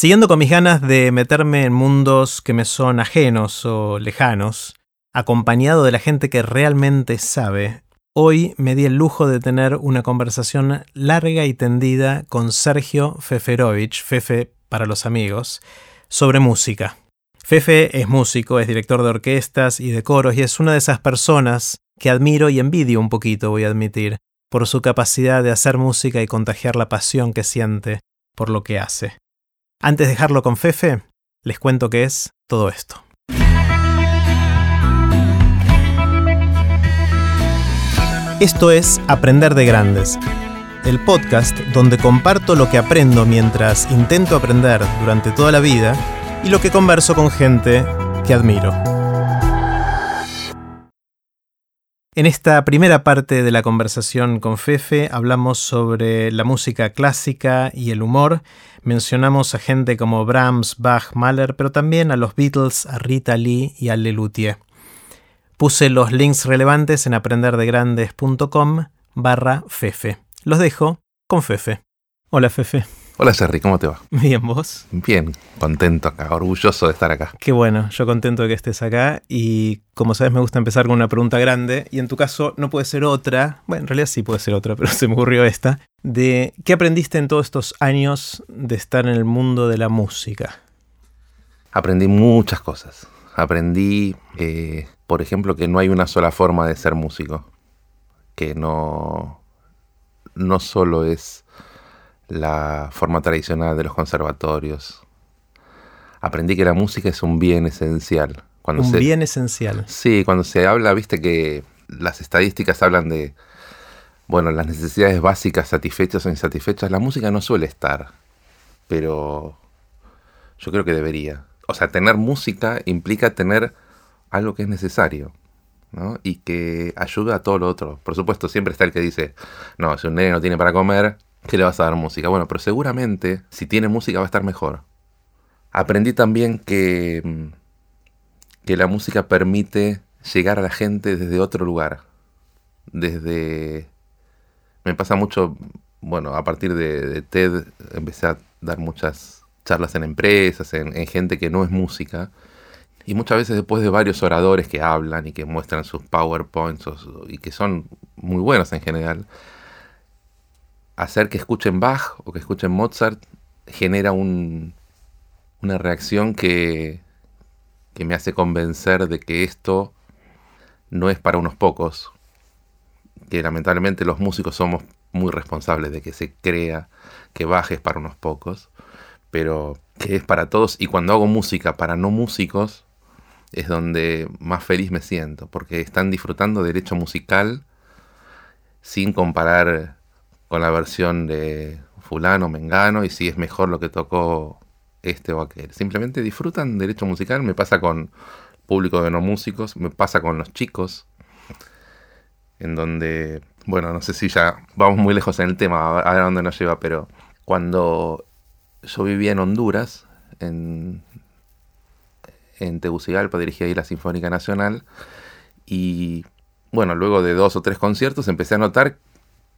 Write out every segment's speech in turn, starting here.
Siguiendo con mis ganas de meterme en mundos que me son ajenos o lejanos, acompañado de la gente que realmente sabe, hoy me di el lujo de tener una conversación larga y tendida con Sergio Feferovich, Fefe para los amigos, sobre música. Fefe es músico, es director de orquestas y de coros y es una de esas personas que admiro y envidio un poquito, voy a admitir, por su capacidad de hacer música y contagiar la pasión que siente por lo que hace. Antes de dejarlo con Fefe, les cuento qué es todo esto. Esto es Aprender de Grandes, el podcast donde comparto lo que aprendo mientras intento aprender durante toda la vida y lo que converso con gente que admiro. En esta primera parte de la conversación con Fefe hablamos sobre la música clásica y el humor. Mencionamos a gente como Brahms, Bach, Mahler, pero también a los Beatles, a Rita Lee y a Lelutier. Puse los links relevantes en aprenderdegrandes.com barra Fefe. Los dejo con Fefe. Hola Fefe. Hola Jerry, ¿cómo te va? Bien, vos. Bien, contento acá, orgulloso de estar acá. Qué bueno, yo contento de que estés acá y como sabes me gusta empezar con una pregunta grande y en tu caso no puede ser otra, bueno, en realidad sí puede ser otra, pero se me ocurrió esta, de qué aprendiste en todos estos años de estar en el mundo de la música. Aprendí muchas cosas. Aprendí, eh, por ejemplo, que no hay una sola forma de ser músico, que no, no solo es la forma tradicional de los conservatorios. Aprendí que la música es un bien esencial. Cuando un bien esencial. Sí, cuando se habla, viste que las estadísticas hablan de, bueno, las necesidades básicas satisfechas o insatisfechas. La música no suele estar, pero yo creo que debería. O sea, tener música implica tener algo que es necesario. ¿no? y que ayuda a todo lo otro. Por supuesto, siempre está el que dice, no, si un nene no tiene para comer, ¿Qué le vas a dar música? Bueno, pero seguramente si tiene música va a estar mejor. Aprendí también que, mm, que la música permite llegar a la gente desde otro lugar. Desde... Me pasa mucho, bueno, a partir de, TED empecé a dar muchas charlas en empresas, en, en gente que no es música. Y muchas veces después de varios oradores que hablan y que muestran sus PowerPoints y que son muy buenos en general, hacer que escuchen Bach o que escuchen Mozart genera un, una reacción que, me hace convencer de que esto no es para unos pocos, que lamentablemente los músicos somos muy responsables de que se crea que Bach es para unos pocos, pero que es para todos. Y cuando hago música para no músicos es donde más feliz me siento, porque están disfrutando del hecho musical sin comparar con la versión de fulano, mengano, y si es mejor lo que tocó este o aquel. Simplemente disfrutan derecho musical, me pasa con público de no músicos, me pasa con los chicos, en donde, bueno, no sé si ya vamos muy lejos en el tema, a dónde nos lleva, pero cuando yo vivía en Honduras, en, en Tegucigalpa, dirigía ahí la Sinfónica Nacional, y bueno, luego de dos o tres conciertos empecé a notar,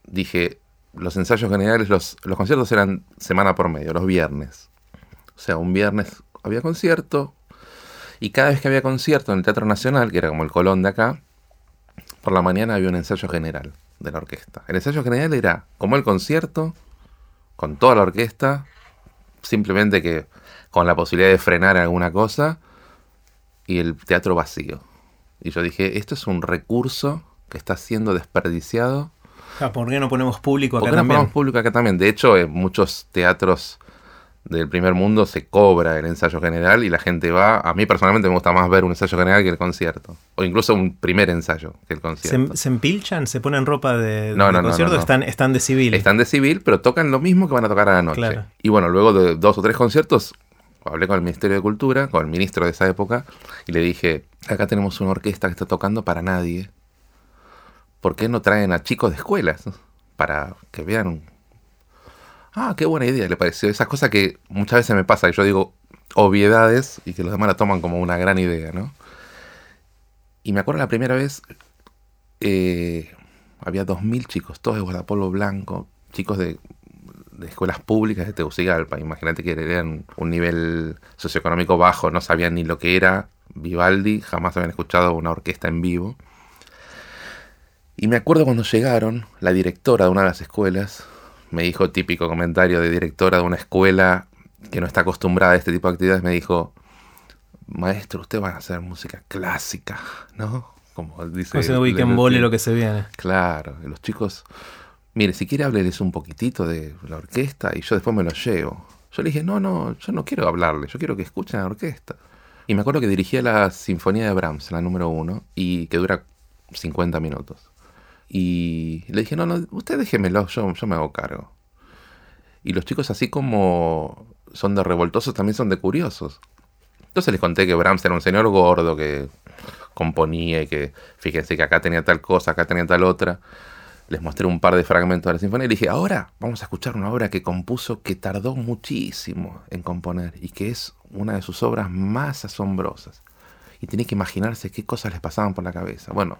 dije, los ensayos generales, los, conciertos eran semana por medio, los viernes. O sea, un viernes había concierto y cada vez que había concierto en el Teatro Nacional, que era como el Colón de acá, por la mañana había un ensayo general de la orquesta. El ensayo general era como el concierto, con toda la orquesta, simplemente que con la posibilidad de frenar alguna cosa y el teatro vacío. Y yo dije, esto es un recurso que está siendo desperdiciado Ah, ¿Por qué no ponemos público acá ¿Por qué no ponemos público acá también? De hecho, en muchos teatros del primer mundo se cobra el ensayo general y la gente va. A mí personalmente me gusta más ver un ensayo general que el concierto. O incluso un primer ensayo que el concierto. ¿Se, empilchan? ¿Se ponen ropa de, no, no, concierto? No, están, están de civil. Están de civil, pero tocan lo mismo que van a tocar a la noche. Y bueno, luego de dos o tres conciertos, hablé con el Ministerio de Cultura, con el ministro de esa época, y le dije: Acá tenemos una orquesta que está tocando para nadie ¿por qué no traen a chicos de escuelas para que vean? Ah, qué buena idea, le pareció. Esas cosas que muchas veces me pasa, que yo digo obviedades y que los demás la toman como una gran idea, ¿no? Y me acuerdo la primera vez, eh, había dos mil chicos, todos de guardapolvo blanco, chicos de, de escuelas públicas de Tegucigalpa. Imagínate que eran un nivel socioeconómico bajo, no sabían ni lo que era Vivaldi, jamás habían escuchado una orquesta en vivo. Y me acuerdo cuando llegaron, la directora de una de las escuelas me dijo, típico comentario de directora de una escuela que no está acostumbrada a este tipo de actividades, me dijo, maestro, usted va a hacer música clásica, ¿no? Como dice... Como weekend lo que se viene. Claro, los chicos, mire, si quiere hábleles un poquitito de la orquesta y yo después me lo llevo. Yo le dije, no, no, yo no quiero hablarle, yo quiero que escuchen la orquesta. Y me acuerdo que dirigía la Sinfonía de Brahms, la número uno, y que dura 50 minutos. Y le dije, no, no, usted déjemelo, yo, yo me hago cargo. Y los chicos así como son de revoltosos, también son de curiosos. Entonces les conté que Brahms era un señor gordo que componía y que fíjense que acá tenía tal cosa, acá tenía tal otra. Les mostré un par de fragmentos de la sinfonía y dije, ahora vamos a escuchar una obra que compuso que tardó muchísimo en componer y que es una de sus obras más asombrosas. Y tiene que imaginarse qué cosas les pasaban por la cabeza. Bueno,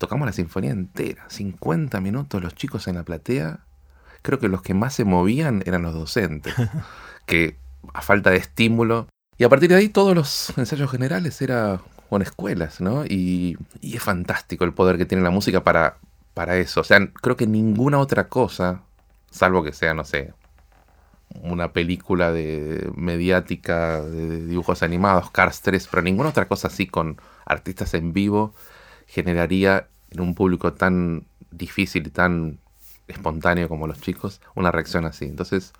tocamos la sinfonía entera, 50 minutos los chicos en la platea. Creo que los que más se movían eran los docentes, que a falta de estímulo. Y a partir de ahí todos los ensayos generales era con escuelas, ¿no? Y, y es fantástico el poder que tiene la música para, para eso. O sea, creo que ninguna otra cosa, salvo que sea, no sé, una película de mediática de dibujos animados, Cars 3, pero ninguna otra cosa así con artistas en vivo generaría en un público tan difícil y tan espontáneo como los chicos una reacción así. Entonces,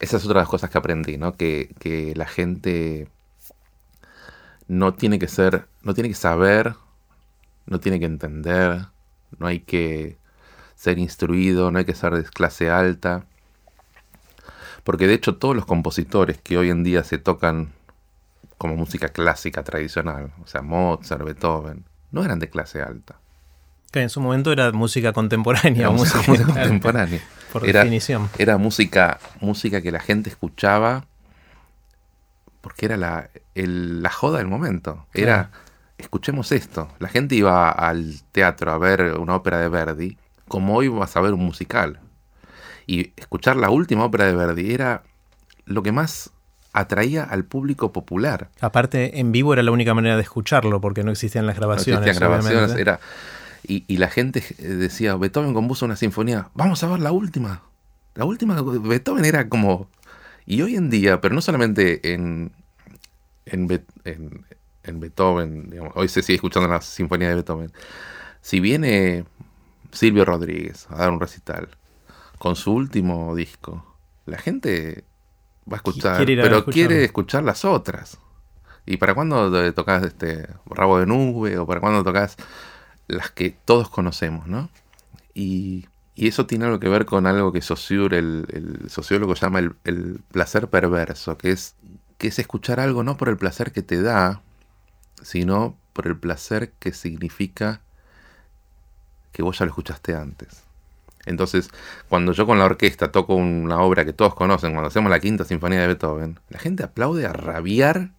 esa es otra de las cosas que aprendí, ¿no? Que, que la gente no tiene que ser, no tiene que saber, no tiene que entender, no hay que ser instruido, no hay que ser de clase alta. Porque de hecho todos los compositores que hoy en día se tocan como música clásica tradicional, o sea, Mozart, Beethoven, no eran de clase alta. Que en su momento era música contemporánea. música, contemporánea. Por definición. Era música, música que la gente escuchaba porque era la, la joda del momento. Era, escuchemos esto. La gente iba al teatro a ver una ópera de Verdi, como hoy vas a ver un musical. Y escuchar la última ópera de Verdi era lo que más atraía al público popular. Aparte, en vivo era la única manera de escucharlo, porque no existían las grabaciones. No existían grabaciones, era... Y, y, la gente decía, Beethoven compuso una sinfonía, vamos a ver la última. La última, Beethoven era como... Y hoy en día, pero no solamente en, en, en, Beethoven, hoy se sigue escuchando la sinfonía de Beethoven. Si viene Silvio Rodríguez a dar un recital con su último disco, la gente va a escuchar, pero quiere escuchar las otras. ¿Y para cuándo tocas este Rabo de Nube o para cuándo tocas las que todos conocemos, no? Y, eso tiene algo que ver con algo que Saussure, el, el sociólogo, llama el, el, placer perverso, que es, que es escuchar algo no por el placer que te da, sino por el placer que significa que vos ya lo escuchaste antes. Entonces, cuando yo con la orquesta toco una obra que todos conocen, cuando hacemos la quinta sinfonía de Beethoven, la gente aplaude a rabiar,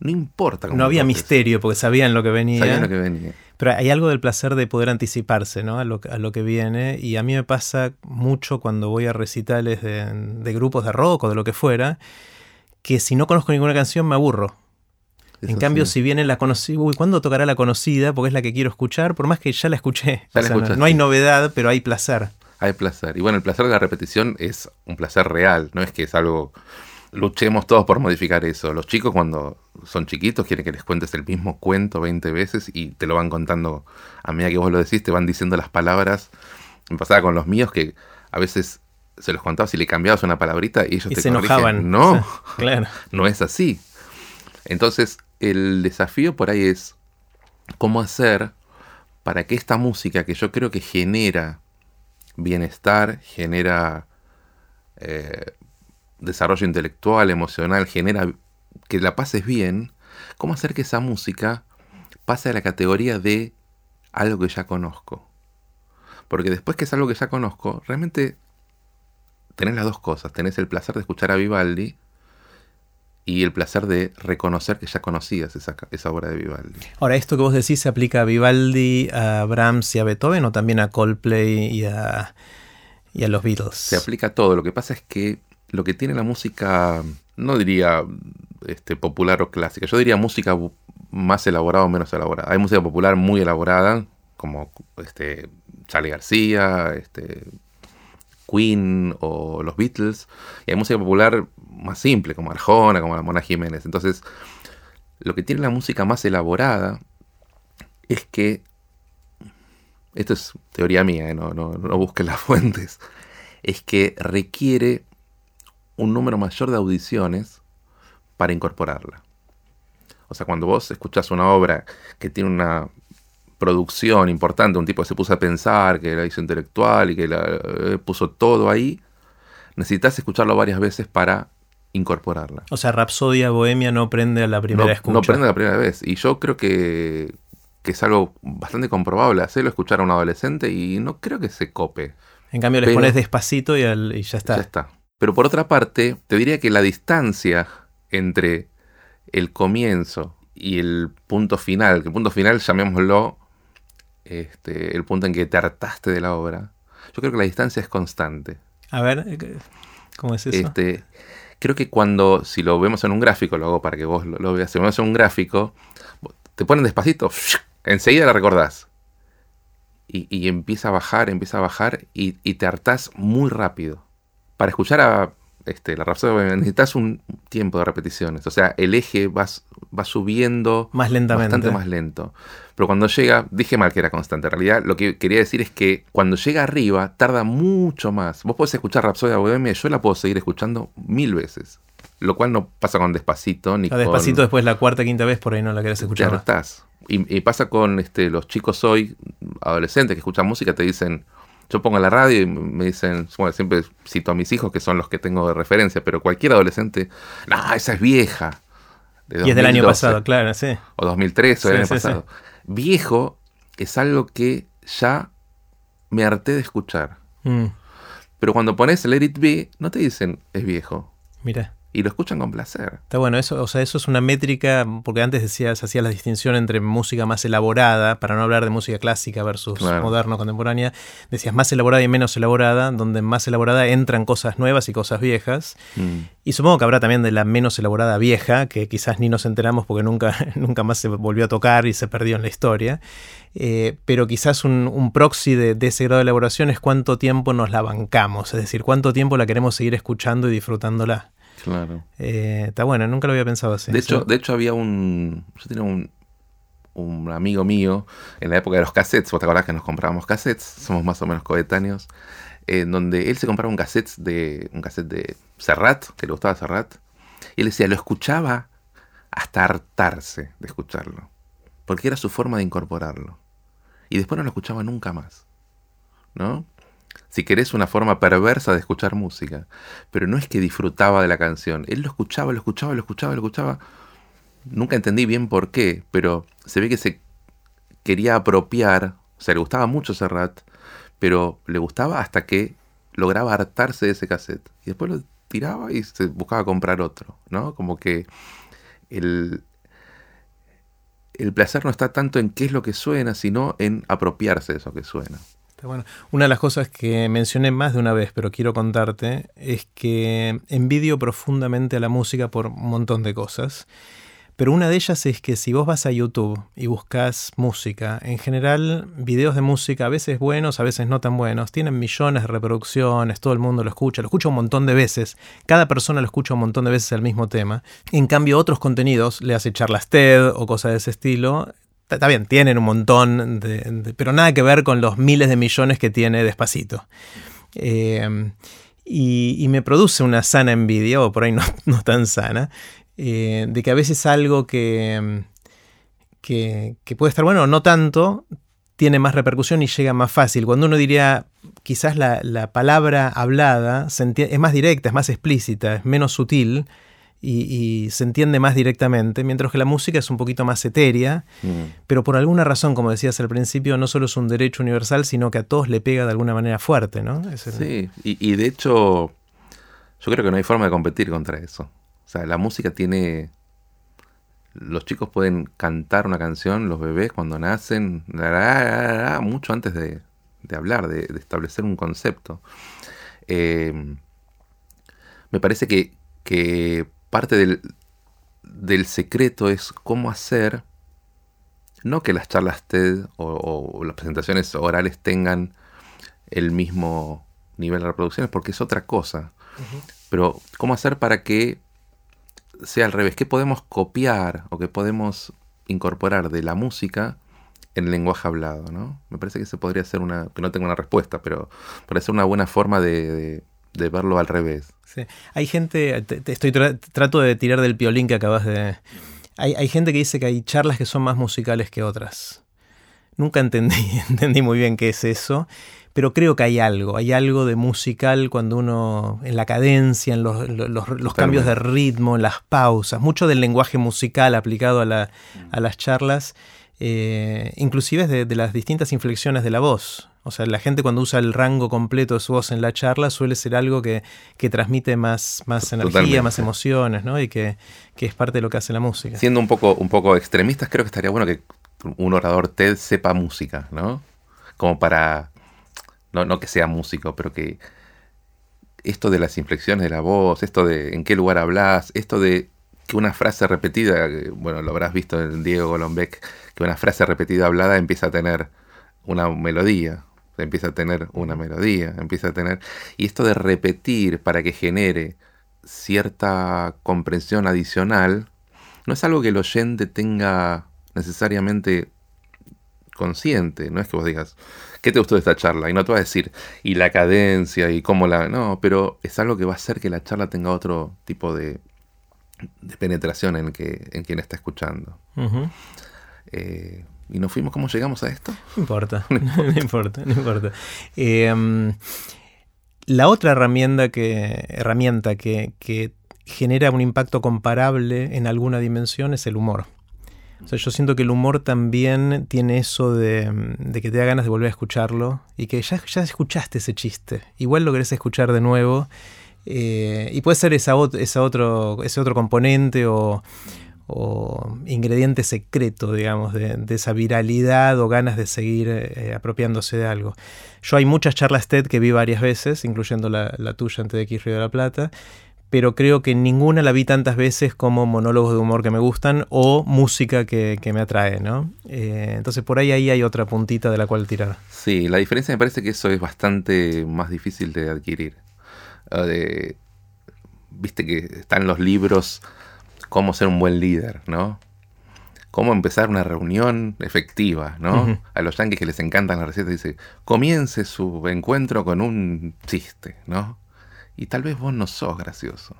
no importa. no había misterio porque sabían lo que venía. Sabían lo que venía. Pero hay algo del placer de poder anticiparse ¿no? a, lo, a lo que viene. Y a mí me pasa mucho cuando voy a recitales de, grupos de rock o de lo que fuera, que si no conozco ninguna canción me aburro. en cambio, si viene la conocida, uy, ¿cuándo tocará la conocida? Porque es la que quiero escuchar, por más que ya la escuché. no, hay novedad, pero hay placer hay placer. Y bueno, el placer de la repetición es un placer real, no es que es algo... Luchemos todos por modificar eso. Los chicos cuando son chiquitos quieren que les cuentes el mismo cuento 20 veces y te lo van contando a medida que vos lo decís, te van diciendo las palabras. Me pasaba con los míos que a veces se los contabas y le cambiabas una palabrita y ellos te se enojaban. No, claro. no es así. Entonces, el desafío por ahí es cómo hacer para que esta música que yo creo que genera bienestar, genera eh, desarrollo intelectual, emocional, genera que la pases bien, ¿cómo hacer que esa música pase a la categoría de algo que ya conozco? Porque después que es algo que ya conozco, realmente tenés las dos cosas. Tenés el placer de escuchar a Vivaldi y el placer de reconocer que ya conocías esa, esa, obra de Vivaldi. Ahora, ¿esto que vos decís se aplica a Vivaldi, a Brahms y a Beethoven o también a Coldplay y a, Y a los Beatles. Se aplica a todo. Lo que pasa es que lo que tiene la música, no diría este, popular o clásica, yo diría música más elaborada o menos elaborada. Hay música popular muy elaborada, como este, Charlie García, este, Queen o los Beatles, y hay música popular más simple, como Arjona, como la Mona Jiménez. Entonces, lo que tiene la música más elaborada es que, esto es teoría mía, ¿eh? no, no, no busquen las fuentes, es que requiere un número mayor de audiciones para incorporarla. O sea, cuando vos escuchás una obra que tiene una producción importante, un tipo que se puso a pensar, que la hizo intelectual y que la, eh, puso todo ahí, necesitas escucharlo varias veces para incorporarla. O sea, Rapsodia Bohemia no prende a la primera escucha. No prende a la primera vez. Y yo creo que, que es algo bastante comprobable hacerlo, escuchar a un adolescente y no creo que se cope. En cambio, les pones despacito y, y ya está. Ya está. Pero por otra parte, te diría que la distancia entre el comienzo y el punto final, que el punto final llamémoslo este, el punto en que te hartaste de la obra, yo creo que la distancia es constante. A ver, ¿cómo es eso? Este, creo que cuando, si lo vemos en un gráfico, lo hago para que vos lo, veas, si lo vemos en un gráfico, te ponen despacito, enseguida la recordás. Y, empieza a bajar, empieza a bajar y, y te hartás muy rápido para escuchar a este, la Rapsodia necesitas un tiempo de repeticiones. O sea, el eje va, va subiendo más lentamente. bastante más lento. Pero cuando llega, dije mal que era constante. En realidad, lo que quería decir es que cuando llega arriba, tarda mucho más. Vos podés escuchar Rapsodia Bohemia, yo la puedo seguir escuchando mil veces. Lo cual no pasa con Despacito ni con... Despacito después la cuarta, quinta vez por ahí no la querés escuchar. Ya no estás. Y, y, pasa con este, los chicos hoy, adolescentes que escuchan música, te dicen, yo pongo la radio y me dicen, bueno, siempre cito a mis hijos que son los que tengo de referencia, pero cualquier adolescente, no, esa es vieja. y es del año pasado, claro, sí. O 2003 o del año pasado. Viejo es algo que ya me harté de escuchar. Mm. Pero cuando pones el Let It no te dicen es viejo. Mira y lo escuchan con placer. Está bueno, eso, o sea, eso es una métrica, porque antes decías, hacías la distinción entre música más elaborada, para no hablar de música clásica versus moderno, contemporánea, decías más elaborada y menos elaborada, donde más elaborada entran cosas nuevas y cosas viejas. Mm. Y supongo que habrá también de la menos elaborada vieja, que quizás ni nos enteramos porque nunca, nunca más se volvió a tocar y se perdió en la historia. Eh, pero quizás un, proxy de, de, ese grado de elaboración es cuánto tiempo nos la bancamos, es decir, cuánto tiempo la queremos seguir escuchando y disfrutándola. Claro. Eh, está bueno, nunca lo había pensado así. De hecho, de hecho había un. Yo tenía un, un amigo mío en la época de los cassettes, vos te acordás que nos comprábamos cassettes, somos más o menos coetáneos, en donde él se compraba un cassette de. un cassette de Serrat, que le gustaba Serrat, y él decía, lo escuchaba hasta hartarse de escucharlo. Porque era su forma de incorporarlo. Y después no lo escuchaba nunca más. ¿No? Si querés, una forma perversa de escuchar música. Pero no es que disfrutaba de la canción. Él lo escuchaba, lo escuchaba, lo escuchaba, lo escuchaba. Nunca entendí bien por qué, pero se ve que se quería apropiar. O sea, le gustaba mucho Serrat, pero le gustaba hasta que lograba hartarse de ese cassette. Y después lo tiraba y se buscaba comprar otro, ¿no? Como que el, el placer no está tanto en qué es lo que suena, sino en apropiarse de eso que suena. Bueno, una de las cosas que mencioné más de una vez, pero quiero contarte, es que envidio profundamente a la música por un montón de cosas. Pero una de ellas es que si vos vas a YouTube y buscas música, en general videos de música, a veces buenos, a veces no tan buenos, tienen millones de reproducciones, todo el mundo lo escucha, lo escucha un montón de veces, cada persona lo escucha un montón de veces el mismo tema. En cambio, otros contenidos, le hace charlas TED o cosas de ese estilo, Está bien, tienen un montón, de, pero nada que ver con los miles de millones que tiene Despacito. Eh, y, me produce una sana envidia, o por ahí no, tan sana, eh, de que a veces algo que, que, puede estar bueno o no tanto, tiene más repercusión y llega más fácil. Cuando uno diría, quizás la, la palabra hablada es más directa, es más explícita, es menos sutil, y, se entiende más directamente, mientras que la música es un poquito más etérea, mm. pero por alguna razón, como decías al principio, no solo es un derecho universal, sino que a todos le pega de alguna manera fuerte, ¿no? Sí, y, de hecho, yo creo que no hay forma de competir contra eso. O sea, la música tiene... Los chicos pueden cantar una canción, los bebés cuando nacen, mucho antes de, hablar, de, establecer un concepto. Eh, me parece que, parte del, del, secreto es cómo hacer, no que las charlas TED o, las presentaciones orales tengan el mismo nivel de reproducciones, porque es otra cosa. Pero cómo hacer para que sea al revés, qué podemos copiar o qué podemos incorporar de la música en el lenguaje hablado, ¿no? Me parece que se podría ser una, que no tengo una respuesta, pero ser una buena forma de, verlo al revés. Sí. Hay gente, estoy trato de tirar del piolín que acabas de... Hay, hay, gente que dice que hay charlas que son más musicales que otras. Nunca entendí, entendí muy bien qué es eso pero creo que hay algo, hay algo de musical cuando uno, en la cadencia, en los, cambios de ritmo, en las pausas, mucho del lenguaje musical aplicado a, las charlas, eh, inclusive de, de, las distintas inflexiones de la voz. O sea, la gente cuando usa el rango completo de su voz en la charla suele ser algo que, transmite más, más energía, más emociones, ¿no? Y que, es parte de lo que hace la música. Siendo un poco, un poco extremistas, creo que estaría bueno que un orador TED sepa música, ¿no? Como para no, no que sea músico, pero que esto de las inflexiones de la voz, esto de en qué lugar hablas, esto de que una frase repetida, bueno, lo habrás visto en Diego Golombek, que una frase repetida hablada empieza a tener una melodía, empieza a tener una melodía, empieza a tener... Y esto de repetir para que genere cierta comprensión adicional, no es algo que el oyente tenga necesariamente consciente, no es que vos digas, ¿qué te gustó de esta charla? Y no te va a decir, y la cadencia, y cómo la... No, pero es algo que va a hacer que la charla tenga otro tipo de, penetración en, que, en quien está escuchando. Eh, ¿Y nos fuimos cómo llegamos a esto? No importa, no importa, no importa. Em, la otra herramienta que, herramienta que, que genera un impacto comparable en alguna dimensión es el humor. O sea, yo siento que el humor también tiene eso de, que te da ganas de volver a escucharlo y que ya, ya escuchaste ese chiste. Igual lo querés escuchar de nuevo. Eh, y puede ser esa, esa otro, ese otro componente o, ingrediente secreto, digamos, de, esa viralidad o ganas de seguir eh, apropiándose de algo. Yo hay muchas charlas TED que vi varias veces, incluyendo la, tuya en TEDx Río de la Plata, pero creo que ninguna la vi tantas veces como monólogos de humor que me gustan o música que, me atrae, ¿no? Eh, entonces por ahí, ahí hay otra puntita de la cual tirar. Sí, la diferencia me parece que eso es bastante más difícil de adquirir. Ah, viste que están los libros cómo ser un buen líder, ¿no? Cómo empezar una reunión efectiva, ¿no? A los yankees que les encantan las recetas, dice, comience su encuentro con un chiste, ¿no? y tal vez vos no sos gracioso.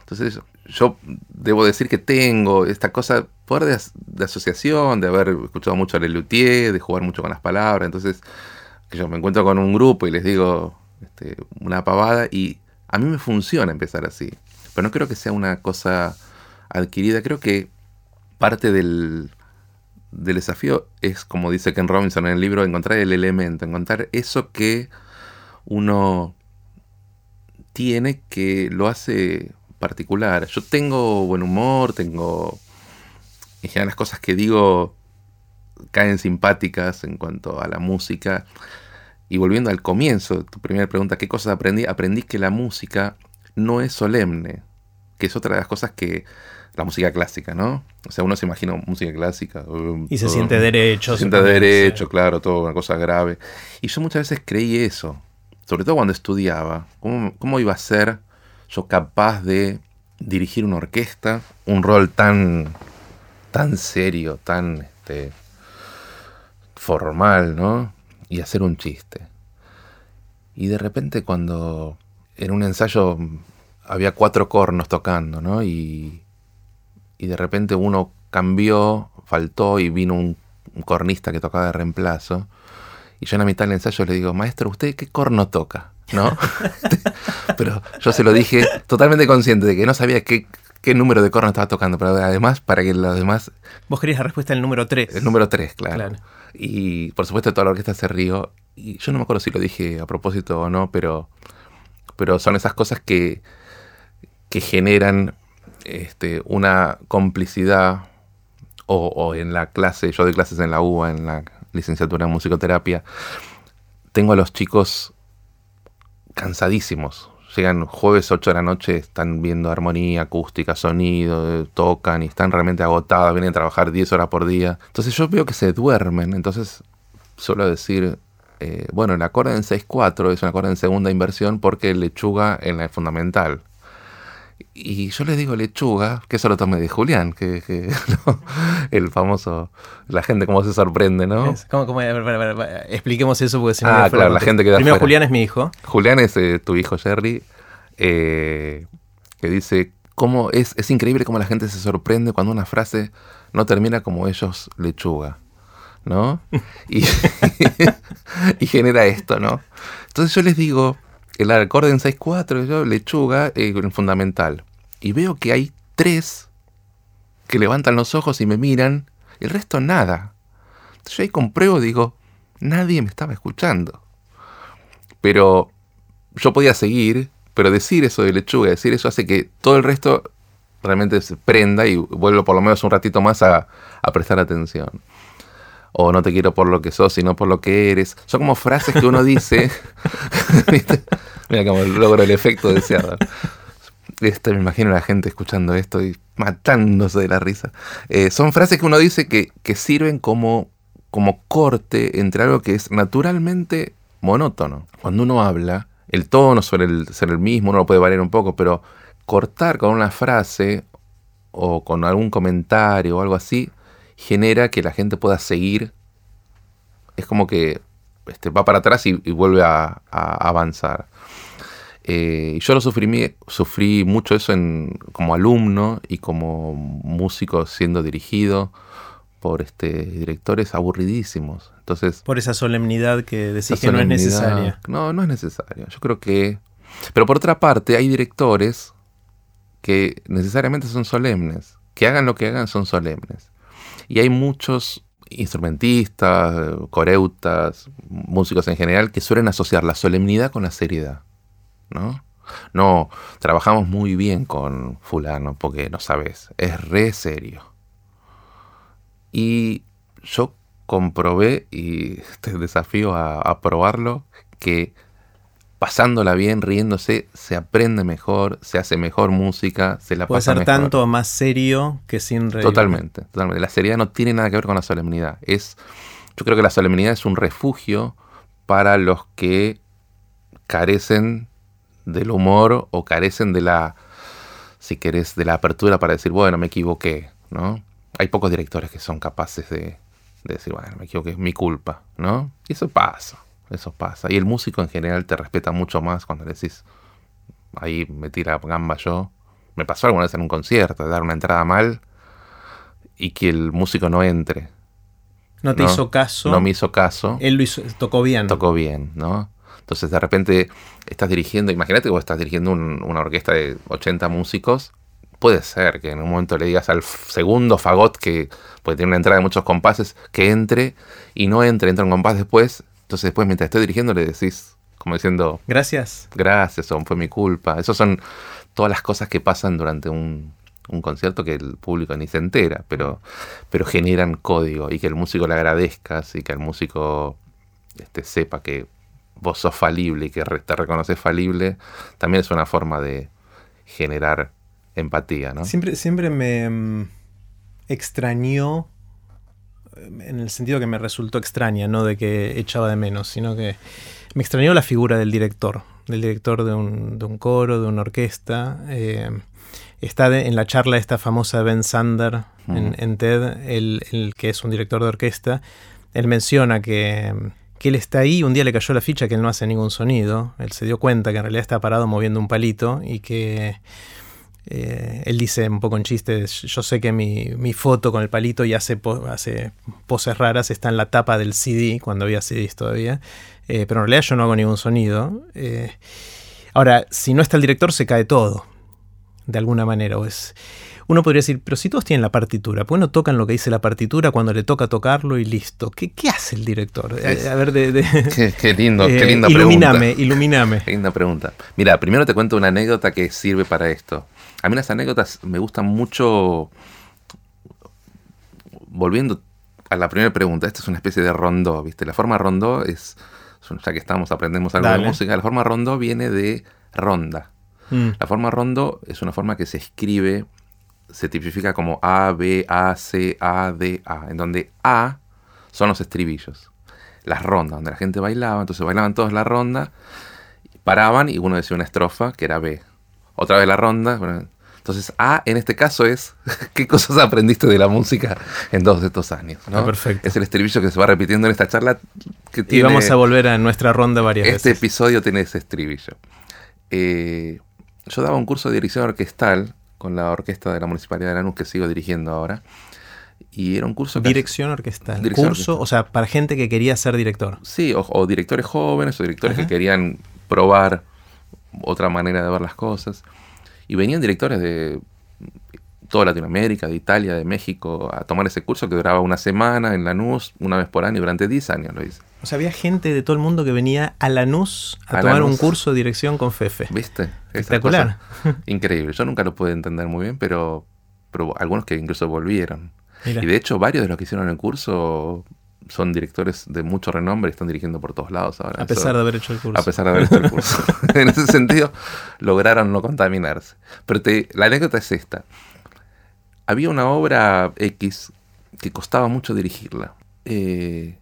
Entonces yo debo decir que tengo esta cosa, poder de, asociación, de haber escuchado mucho a Lelutier, de jugar mucho con las palabras, entonces que yo me encuentro con un grupo y les digo este, una pavada y a mí me funciona empezar así, pero no creo que sea una cosa adquirida, creo que parte del, del desafío es, como dice Ken Robinson en el libro, encontrar el elemento, encontrar eso que uno tiene que lo hace particular. Yo tengo buen humor, tengo... En general las cosas que digo caen simpáticas en cuanto a la música. Y volviendo al comienzo, tu primera pregunta, ¿qué cosas aprendí? Aprendí que la música no es solemne, que es otra de las cosas que la música clásica, ¿no? O sea, uno se imagina música clásica. Y se siente derecho. Se siente derecho, claro, todo una cosa grave. Y yo muchas veces creí eso sobre todo cuando estudiaba, ¿cómo, iba a ser yo capaz de dirigir una orquesta, un rol tan, tan serio, tan este, formal, ¿no? Y hacer un chiste. Y de repente cuando en un ensayo había cuatro cornos tocando, ¿no? Y, y de repente uno cambió, faltó y vino un cornista que tocaba de reemplazo y yo en la mitad del ensayo le digo, maestro, ¿usted qué corno toca? ¿No? pero yo se lo dije totalmente consciente de que no sabía qué, número de corno estaba tocando, pero además para que los demás... Vos querías la respuesta del número 3. El número 3, claro. Y por supuesto toda la orquesta se rió. Y yo no me acuerdo si lo dije a propósito o no, pero, pero son esas cosas que, que generan este, una complicidad o, en la clase, yo doy clases en la UBA, en la licenciatura en musicoterapia, tengo a los chicos cansadísimos. Llegan jueves 8 de la noche, están viendo armonía, acústica, sonido, eh, tocan y están realmente agotados, vienen a trabajar 10 horas por día. Entonces yo veo que se duermen, entonces suelo decir, eh, bueno, el acorde en 6-4 es un acorde en segunda inversión porque lechuga en la fundamental. Y yo le digo lechuga, que eso lo tomé de Julián, que, el famoso, la gente cómo se sorprende, ¿no? ¿Cómo, expliquemos eso porque si no... Ah, claro, la gente queda Primero Julián es mi hijo. Julián es eh, tu hijo Jerry, eh, que dice, cómo es, es increíble cómo la gente se sorprende cuando una frase no termina como ellos lechuga, ¿no? Y, genera esto, ¿no? Entonces yo les digo, el acorde en 6-4, yo lechuga eh, en fundamental. Y veo que hay tres que levantan los ojos y me miran, el resto nada. Entonces yo ahí compruebo, digo, nadie me estaba escuchando. Pero yo podía seguir, pero decir eso de lechuga, decir eso hace que todo el resto realmente se prenda y vuelvo por lo menos un ratito más a prestar atención o no te quiero por lo que sos, sino por lo que eres. Son como frases que uno dice. Mira cómo logro el efecto deseado. Este, me imagino a la gente escuchando esto y matándose de la risa. Eh, son frases que uno dice que, que sirven como, como corte entre algo que es naturalmente monótono. Cuando uno habla, el tono suele ser el mismo, uno lo puede variar un poco, pero cortar con una frase o con algún comentario o algo así genera que la gente pueda seguir. Es como que este, va para atrás y, vuelve a, avanzar. Eh, yo lo sufrí, sufrí mucho eso en, como alumno y como músico siendo dirigido por este, directores aburridísimos. Entonces, por esa solemnidad que decís que no es necesaria. No, no es necesario. Yo creo que... Pero por otra parte, hay directores que necesariamente son solemnes. Que hagan lo que hagan son solemnes. Y hay muchos instrumentistas, coreutas, músicos en general que suelen asociar la solemnidad con la seriedad, ¿no? No, trabajamos muy bien con fulano porque no sabes, es re serio. Y yo comprobé, y te desafío a, a probarlo, que pasándola bien, riéndose, se aprende mejor, se hace mejor música, se la Puede pasa ser tanto más serio que sin reír. Totalmente, totalmente. La seriedad no tiene nada que ver con la solemnidad. Es, yo creo que la solemnidad es un refugio para los que carecen del humor o carecen de la, si querés, de la apertura para decir, bueno, me equivoqué, ¿no? Hay pocos directores que son capaces de, de decir, bueno, me equivoqué, es mi culpa, ¿no? Y eso pasa. Eso pasa. Y el músico en general te respeta mucho más cuando le decís, ahí me tira gamba yo. Me pasó alguna vez en un concierto, de dar una entrada mal y que el músico no entre. No te hizo caso. No me hizo caso. Él lo hizo, tocó bien. Tocó bien, ¿no? Entonces de repente estás dirigiendo, imagínate que vos estás dirigiendo una orquesta de 80 músicos. Puede ser que en un momento le digas al segundo fagot que puede tener una entrada de muchos compases que entre y no entre, entra un compás después entonces después mientras estoy dirigiendo le decís, como diciendo... Gracias. Gracias, son, fue mi culpa. Esas son todas las cosas que pasan durante un, concierto que el público ni se entera, pero, pero generan código y que el músico le agradezcas y que el músico este, sepa que vos sos falible y que te reconoces falible, también es una forma de generar empatía, ¿no? Siempre, siempre me mm, extrañó en el sentido que me resultó extraña, no de que echaba de menos, sino que me extrañó la figura del director, del director de un, de un coro, de una orquesta. Eh, está en la charla esta famosa de Ben Sander en, TED, el, que es un director de orquesta, él menciona que, que él está ahí, un día le cayó la ficha que él no hace ningún sonido, él se dio cuenta que en realidad está parado moviendo un palito y que eh, él dice un poco en chiste, yo sé que mi, foto con el palito y hace, hace poses raras está en la tapa del CD, cuando había CDs todavía, eh, pero en realidad yo no hago ningún sonido. Eh, ahora, si no está el director se cae todo, de alguna manera. es, uno podría decir, pero si todos tienen la partitura, ¿por qué no tocan lo que dice la partitura cuando le toca tocarlo y listo? ¿Qué, qué hace el director? A, ver, de, Qué, lindo, qué linda iluminame, Iluminame, Qué linda pregunta. Mira, primero te cuento una anécdota que sirve para esto. A mí las anécdotas me gustan mucho. Volviendo a la primera pregunta, esta es una especie de rondó, ¿viste? La forma rondó es, ya que estamos, aprendemos algo de música. La forma rondo viene de ronda. Mm. La forma rondo es una forma que se escribe, se tipifica como A, B, A, C, A, D, A, en donde A son los estribillos. Las rondas, donde la gente bailaba, entonces bailaban todos la ronda, paraban y uno decía una estrofa que era B. Otra vez la ronda, entonces, A en este caso es qué cosas aprendiste de la música en todos estos años. ¿no? Ah, perfecto. Es el estribillo que se va repitiendo en esta charla. Que tiene, y vamos a volver a nuestra ronda varias este veces. Este episodio tiene ese estribillo. Eh, yo daba un curso de dirección orquestal con la orquesta de la Municipalidad de Lanús que sigo dirigiendo ahora. Y era un curso... Dirección orquestal. curso, o sea, para gente que quería ser director. Sí, o, directores jóvenes o directores que querían probar otra manera de ver las cosas. Y venían directores de toda Latinoamérica, de Italia, de México, a tomar ese curso que duraba una semana en Lanús, una vez por año, durante 10 años lo hice. O sea, había gente de todo el mundo que venía a Lanús a, tomar un curso de dirección con Fefe. ¿Viste? Espectacular. Increíble. Yo nunca lo pude entender muy bien, pero, pero algunos que incluso volvieron. Y de hecho, varios de los que hicieron el curso son directores de mucho renombre y están dirigiendo por todos lados ahora. A pesar de haber hecho el curso. A pesar de haber hecho el curso. en ese sentido, lograron no contaminarse. Pero la anécdota es esta. Había una obra X que costaba mucho dirigirla. Eh,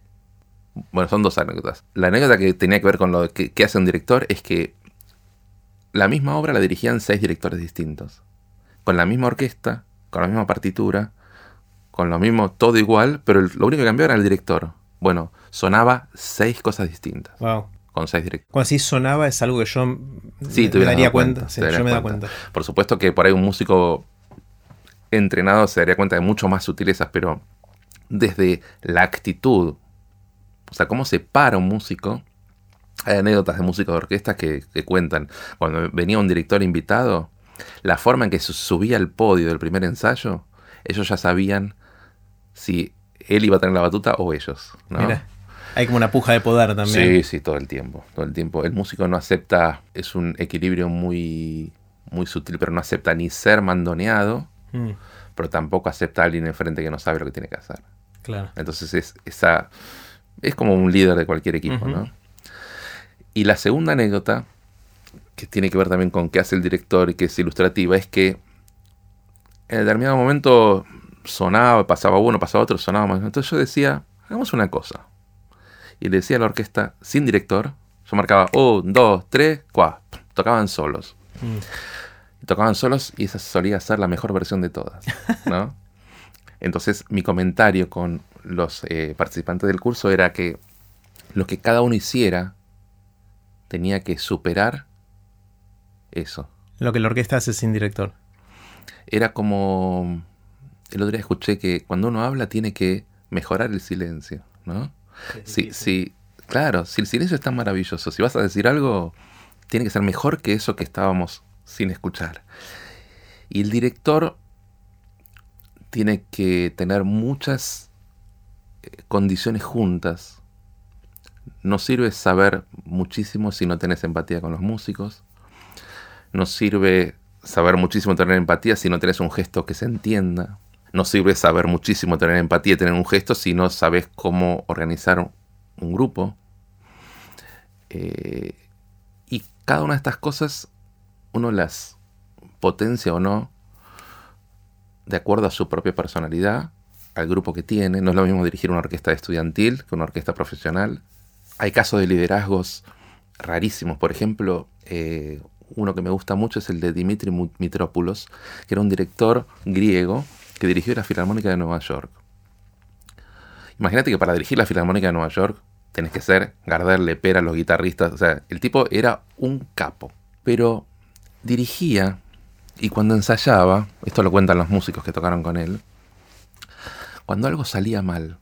bueno, son dos anécdotas. La anécdota que tenía que ver con lo que, que hace un director es que la misma obra la dirigían seis directores distintos. Con la misma orquesta, con la misma partitura, con lo mismo, todo igual, pero lo único que cambió era el director. Bueno, sonaba seis cosas distintas. Wow. Con seis directores. Cuando así sonaba es algo que yo sí, me, daría cuenta. Sí, yo me da cuenta. Por supuesto que por ahí un músico entrenado se daría cuenta de mucho más sutilezas, pero desde la actitud, o sea, cómo se para un músico. Hay anécdotas de músicos de orquesta que, que cuentan. Cuando venía un director invitado, la forma en que subía al podio del primer ensayo, ellos ya sabían si él iba a tener la batuta o ellos. Mira, hay como una puja de poder también. Sí, sí, todo el tiempo, todo el tiempo. El músico no acepta, es un equilibrio muy, muy sutil, pero no acepta ni ser mandoneado, mm. pero tampoco acepta a alguien enfrente que no sabe lo que tiene que hacer. Claro. Entonces es esa, es como un líder de cualquier equipo, ¿no? Y la segunda anécdota, que tiene que ver también con qué hace el director y que es ilustrativa, es que en determinado momento sonaba, pasaba uno, pasaba otro, sonaba más. Entonces yo decía, hagamos una cosa. Y le decía a la orquesta, sin director, yo marcaba un, dos, tres, cuatro. Tocaban solos. Mm. tocaban solos y esa solía ser la mejor versión de todas. ¿no? Entonces mi comentario con los eh, participantes del curso era que lo que cada uno hiciera tenía que superar eso. Lo que la orquesta hace sin director. Era como el otro día escuché que cuando uno habla tiene que mejorar el silencio, ¿no? Sí, sí, claro, si el silencio es tan maravilloso, si vas a decir algo, tiene que ser mejor que eso que estábamos sin escuchar. Y el director tiene que tener muchas eh, condiciones juntas. No sirve saber muchísimo si no tenés empatía con los músicos. No sirve saber muchísimo tener empatía si no tenés un gesto que se entienda. No sirve saber muchísimo tener empatía, tener un gesto, si no sabes cómo organizar un grupo. Eh, y cada una de estas cosas uno las potencia o no de acuerdo a su propia personalidad, al grupo que tiene. No es lo mismo dirigir una orquesta estudiantil que una orquesta profesional. Hay casos de liderazgos rarísimos. Por ejemplo, eh, uno que me gusta mucho es el de Dimitri Mitropoulos, que era un director griego que dirigió la Filarmónica de Nueva York. Imagínate que para dirigir la Filarmónica de Nueva York tenés que ser Gardel, Lepera, los guitarristas. O sea, el tipo era un capo. Pero dirigía y cuando ensayaba, esto lo cuentan los músicos que tocaron con él, cuando algo salía mal,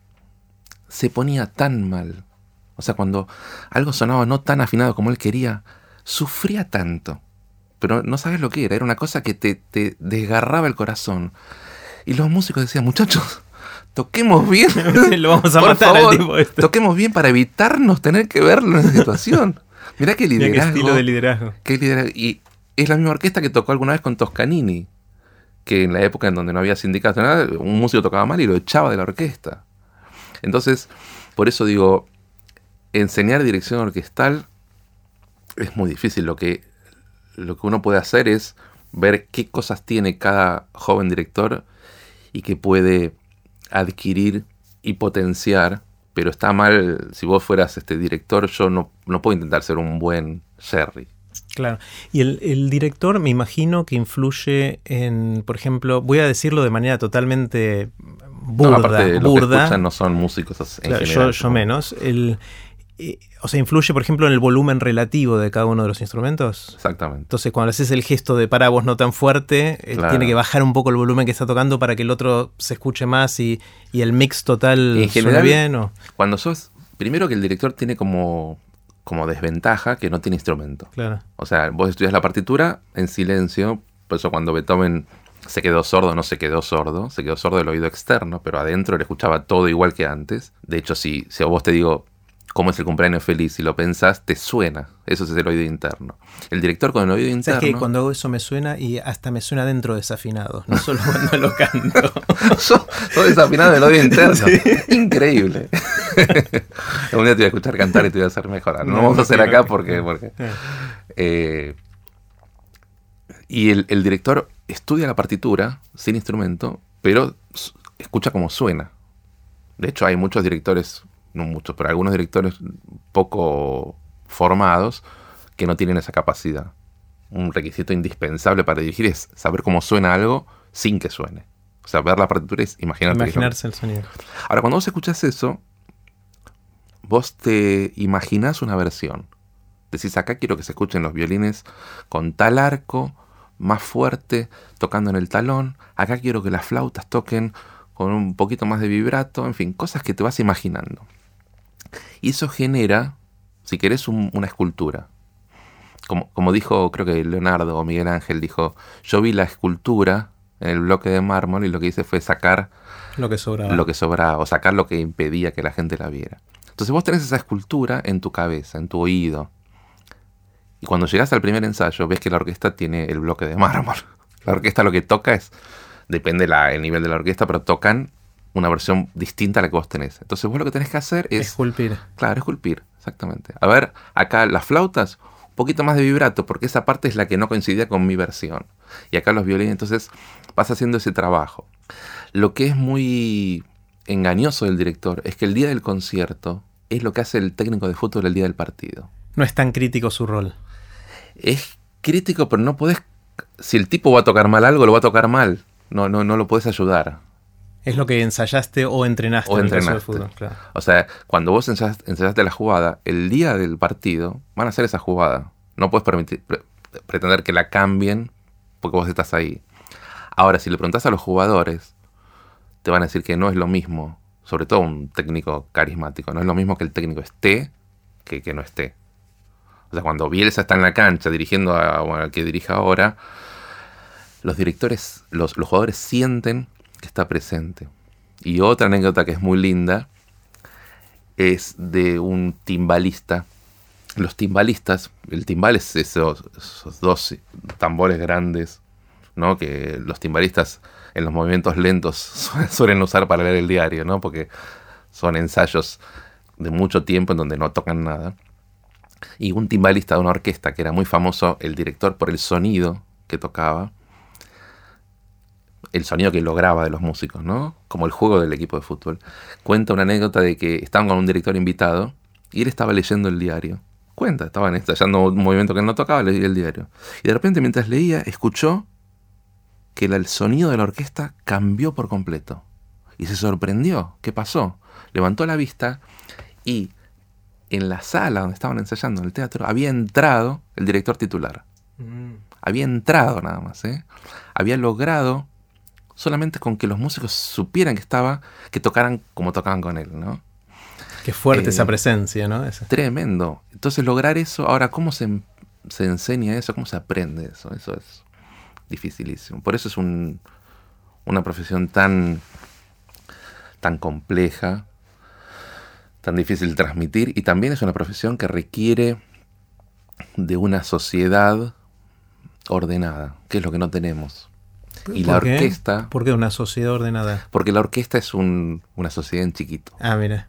se ponía tan mal. O sea, cuando algo sonaba no tan afinado como él quería, sufría tanto. Pero no sabes lo que era, era una cosa que te, te desgarraba el corazón. Y los músicos decían, muchachos, toquemos bien. Lo vamos a matar al tipo este. Toquemos bien para evitarnos tener que verlo en esa situación. Mirá qué liderazgo. qué estilo de liderazgo. Qué liderazgo. Y es la misma orquesta que tocó alguna vez con Toscanini. Que en la época en donde no había sindicatos nada, un músico tocaba mal y lo echaba de la orquesta. Entonces, por eso digo, enseñar dirección orquestal es muy difícil. Lo que, lo que uno puede hacer es ver qué cosas tiene cada joven director y que puede adquirir y potenciar. Pero está mal, si vos fueras este director, yo no, no puedo intentar ser un buen Sherry. Claro. Y el, el, director me imagino que influye en, por ejemplo, voy a decirlo de manera totalmente burda. No, aparte, burda. Los que escuchan no son músicos en Claro, general. yo, yo menos. El, eh, o sea, influye, por ejemplo, en el volumen relativo de cada uno de los instrumentos. Exactamente. Entonces, cuando haces el gesto de para vos no tan fuerte, él Claro. tiene que bajar un poco el volumen que está tocando para que el otro se escuche más y, y el mix total En suene bien. ¿o? Cuando sos. Primero que el director tiene como, como desventaja que no tiene instrumento. Claro. O sea, vos estudias la partitura en silencio. Por eso cuando Beethoven se quedó sordo, no se quedó sordo. Se quedó sordo del oído externo, pero adentro le escuchaba todo igual que antes. De hecho, si, si a vos te digo cómo es el cumpleaños feliz, si lo pensás, te suena. Eso es el oído interno. El director con el oído interno... ¿Sabes que cuando hago eso me suena y hasta me suena dentro desafinado, no solo cuando lo canto? Sos sos desafinado del oído interno. Increíble. Un día te voy a escuchar cantar y te voy a hacer mejorar. No, No, vamos a hacer acá porque... porque eh, y el, el director estudia la partitura sin instrumento, pero escucha cómo suena. De hecho, hay muchos directores, no muchos, pero algunos directores poco formados que no tienen esa capacidad. Un requisito indispensable para dirigir es saber cómo suena algo sin que suene. O sea, ver la partitura es imaginarte. Imaginarse el sonido. Ahora, cuando vos escuchás eso, vos te imaginás una versión. Decís, acá quiero que se escuchen los violines con tal arco, más fuerte, tocando en el talón. Acá quiero que las flautas toquen con un poquito más de vibrato. En fin, cosas que te vas imaginando. Y eso genera, si querés, un- una escultura. Como, como dijo, creo que Leonardo o Miguel Ángel dijo, yo vi la escultura en el bloque de mármol y lo que hice fue sacar Lo que sobraba. lo que sobraba o sacar lo que impedía que la gente la viera. Entonces vos tenés esa escultura en tu cabeza, en tu oído. Y cuando llegas al primer ensayo ves que la orquesta tiene el bloque de mármol. La orquesta lo que toca es, depende la, el nivel de la orquesta, pero tocan una versión distinta a la que vos tenés. Entonces vos lo que tenés que hacer es, Esculpir. claro, esculpir, exactamente. A ver, acá las flautas, un poquito más de vibrato, porque esa parte es la que no coincidía con mi versión. Y acá los violines, entonces vas haciendo ese trabajo. Lo que es muy engañoso del director es que el día del concierto es lo que hace el técnico de fútbol el día del partido. No es tan crítico su rol. Es crítico, pero no podés. Si el tipo va a tocar mal algo, lo va a tocar mal. No, no, no lo puedes ayudar. Es lo que ensayaste o entrenaste O en el entrenaste. fútbol. Claro. O sea, cuando vos ensayas- ensayaste la jugada, el día del partido van a hacer esa jugada. No puedes permitir, pre- pretender que la cambien porque vos estás ahí. Ahora, si le preguntás a los jugadores, te van a decir que no es lo mismo, sobre todo un técnico carismático, no es lo mismo que el técnico esté que que no esté. O sea, cuando Bielsa está en la cancha dirigiendo a, bueno, al que dirige ahora, los directores, los, los jugadores sienten que está presente. Y otra anécdota que es muy linda es de un timbalista. Los timbalistas, el timbal es esos, dos tambores grandes, ¿no? Que los timbalistas en los movimientos lentos su- suelen usar para leer el diario, ¿no? Porque son ensayos de mucho tiempo en donde no tocan nada. Y un timbalista de una orquesta que era muy famoso, el director por el sonido que tocaba, el sonido que lograba de los músicos, ¿no? Como el juego del equipo de fútbol. Cuenta una anécdota de que estaban con un director invitado y él estaba leyendo el diario. Cuenta, estaban ensayando un movimiento que él no tocaba, leía el diario. Y de repente mientras leía, escuchó que el sonido de la orquesta cambió por completo. Y se sorprendió. ¿Qué pasó? Levantó la vista y en la sala donde estaban ensayando, en el teatro, había entrado el director titular. Había entrado nada más, ¿eh? Había logrado solamente con que los músicos supieran que estaba, que tocaran como tocaban con él, ¿no? Qué fuerte Eh, esa presencia, ¿no? Esa. Tremendo. Entonces lograr eso, ahora, ¿cómo se, se enseña eso? ¿Cómo se aprende eso? Eso es dificilísimo. Por eso es un- una profesión tan, tan compleja, tan difícil de transmitir y también es una profesión que requiere de una sociedad ordenada, que es lo que no tenemos. Y la orquesta, ¿Por qué una sociedad ordenada? porque la orquesta es un- una sociedad en chiquito. Ah, mira.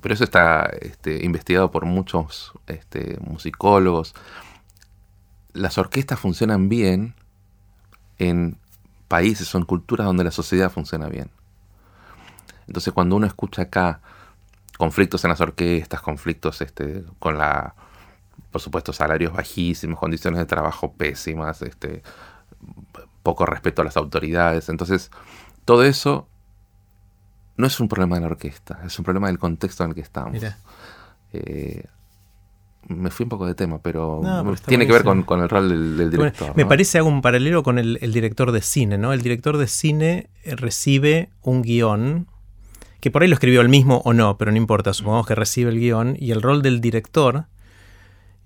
pero eso está este, investigado por muchos este, musicólogos. Las orquestas funcionan bien en países en culturas donde la sociedad funciona bien. Entonces cuando uno escucha acá conflictos en las orquestas, conflictos este, con la, por supuesto, salarios bajísimos, condiciones de trabajo pésimas, este, poco respeto a las autoridades. Entonces, todo eso no es un problema de la orquesta, es un problema del contexto en el que estamos. Eh, me fui un poco de tema, pero, tiene que ver con, el rol del, director. me parece hago un paralelo con el, director de cine, ¿no? El director de cine eh, recibe un guion, que por ahí lo escribió él mismo o no, pero no importa, supongamos que recibe el guion, y el rol del director